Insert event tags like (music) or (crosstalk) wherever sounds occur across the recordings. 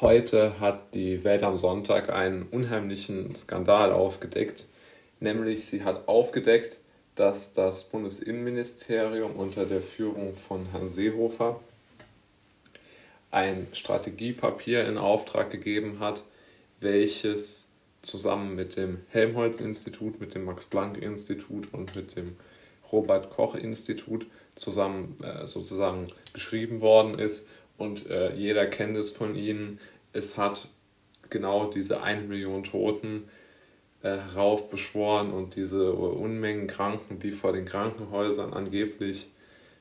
Heute hat die Welt am Sonntag einen unheimlichen Skandal aufgedeckt, nämlich sie hat aufgedeckt, dass das Bundesinnenministerium unter der Führung von Herrn Seehofer ein Strategiepapier in Auftrag gegeben hat, welches zusammen mit dem Helmholtz-Institut, mit dem Max-Planck-Institut und mit dem Robert-Koch-Institut zusammen äh, sozusagen geschrieben worden ist und äh, jeder kennt es von ihnen. Es hat genau diese 1 Million Toten äh, heraufbeschworen und diese Unmengen Kranken, die vor den Krankenhäusern angeblich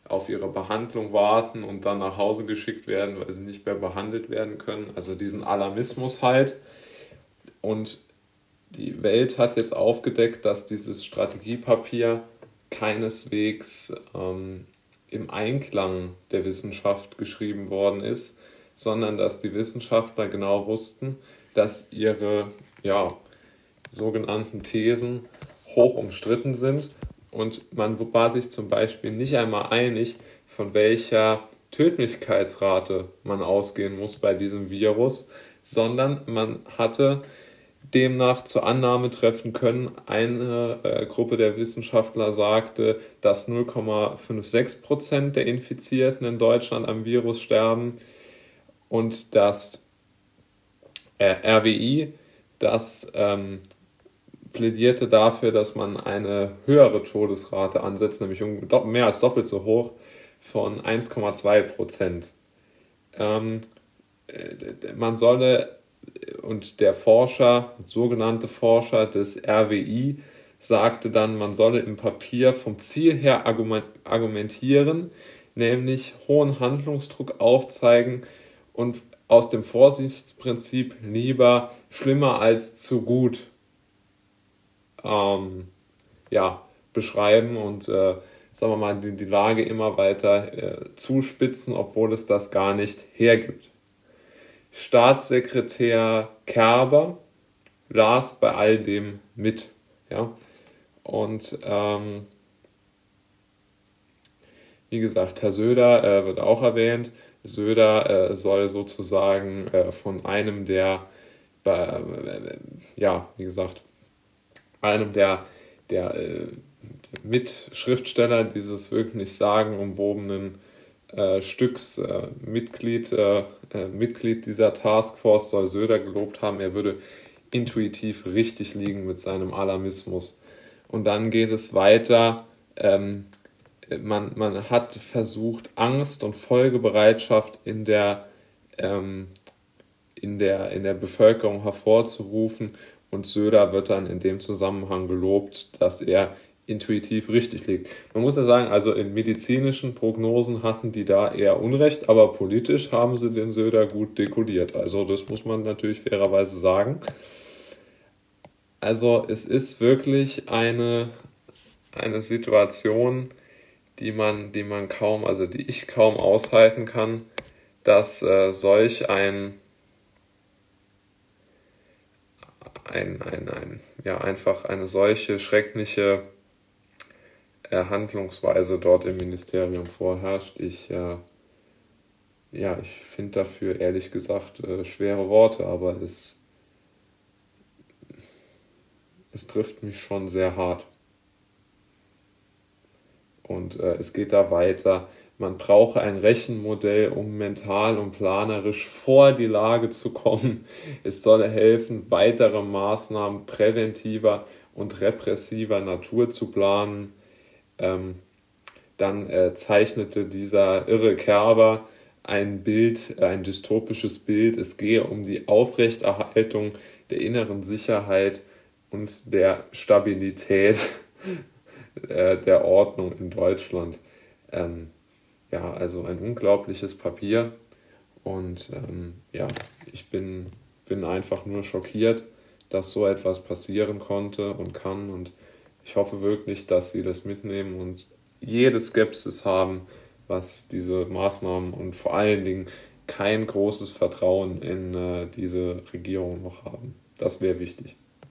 auf ihre Behandlung warten und dann nach Hause geschickt werden, weil sie nicht mehr behandelt werden können. Also diesen Alarmismus halt. Und die Welt hat jetzt aufgedeckt, dass dieses Strategiepapier keineswegs ähm, im Einklang der Wissenschaft geschrieben worden ist, sondern dass die Wissenschaftler genau wussten, dass ihre ja, sogenannten Thesen hoch umstritten sind und man war sich zum Beispiel nicht einmal einig, von welcher Tödlichkeitsrate man ausgehen muss bei diesem Virus, sondern man hatte demnach zur Annahme treffen können. Eine äh, Gruppe der Wissenschaftler sagte, dass 0,56 Prozent der Infizierten in Deutschland am Virus sterben und das äh, RWI, das ähm, plädierte dafür, dass man eine höhere Todesrate ansetzt, nämlich um mehr als doppelt so hoch von 1,2 Prozent. Ähm, äh, man solle und der Forscher, sogenannte Forscher des RWI, sagte dann, man solle im Papier vom Ziel her argumentieren, nämlich hohen Handlungsdruck aufzeigen und aus dem Vorsichtsprinzip lieber schlimmer als zu gut ähm, ja, beschreiben und äh, sagen wir mal, die, die Lage immer weiter äh, zuspitzen, obwohl es das gar nicht hergibt. Staatssekretär Kerber las bei all dem mit. Ja? Und ähm, wie gesagt, Herr Söder äh, wird auch erwähnt. Söder äh, soll sozusagen äh, von einem der, äh, ja, wie gesagt, einem der, der, äh, Mitschriftsteller dieses wirklich sagenumwobenen äh, Stücks äh, Mitglied, äh, äh, Mitglied dieser Taskforce soll Söder gelobt haben, er würde intuitiv richtig liegen mit seinem Alarmismus. Und dann geht es weiter. Ähm, man, man hat versucht, Angst und Folgebereitschaft in der, ähm, in, der, in der Bevölkerung hervorzurufen. Und Söder wird dann in dem Zusammenhang gelobt, dass er intuitiv richtig liegt. Man muss ja sagen, also in medizinischen Prognosen hatten die da eher Unrecht, aber politisch haben sie den Söder gut dekodiert. Also das muss man natürlich fairerweise sagen. Also es ist wirklich eine, eine Situation, die man, die man kaum, also die ich kaum aushalten kann, dass äh, solch ein, ein, ein, ein, ja, einfach eine solche schreckliche Handlungsweise dort im Ministerium vorherrscht. Ich, äh, ja, ich finde dafür ehrlich gesagt äh, schwere Worte, aber es, es trifft mich schon sehr hart. Und äh, es geht da weiter. Man brauche ein Rechenmodell, um mental und planerisch vor die Lage zu kommen. Es solle helfen, weitere Maßnahmen präventiver und repressiver Natur zu planen. Ähm, dann äh, zeichnete dieser irre Kerber ein Bild, äh, ein dystopisches Bild. Es gehe um die Aufrechterhaltung der inneren Sicherheit und der Stabilität (laughs) äh, der Ordnung in Deutschland. Ähm, ja, also ein unglaubliches Papier. Und ähm, ja, ich bin, bin einfach nur schockiert, dass so etwas passieren konnte und kann. Und ich hoffe wirklich, dass sie das mitnehmen und jede Skepsis haben, was diese Maßnahmen und vor allen Dingen kein großes Vertrauen in äh, diese Regierung noch haben. Das wäre wichtig.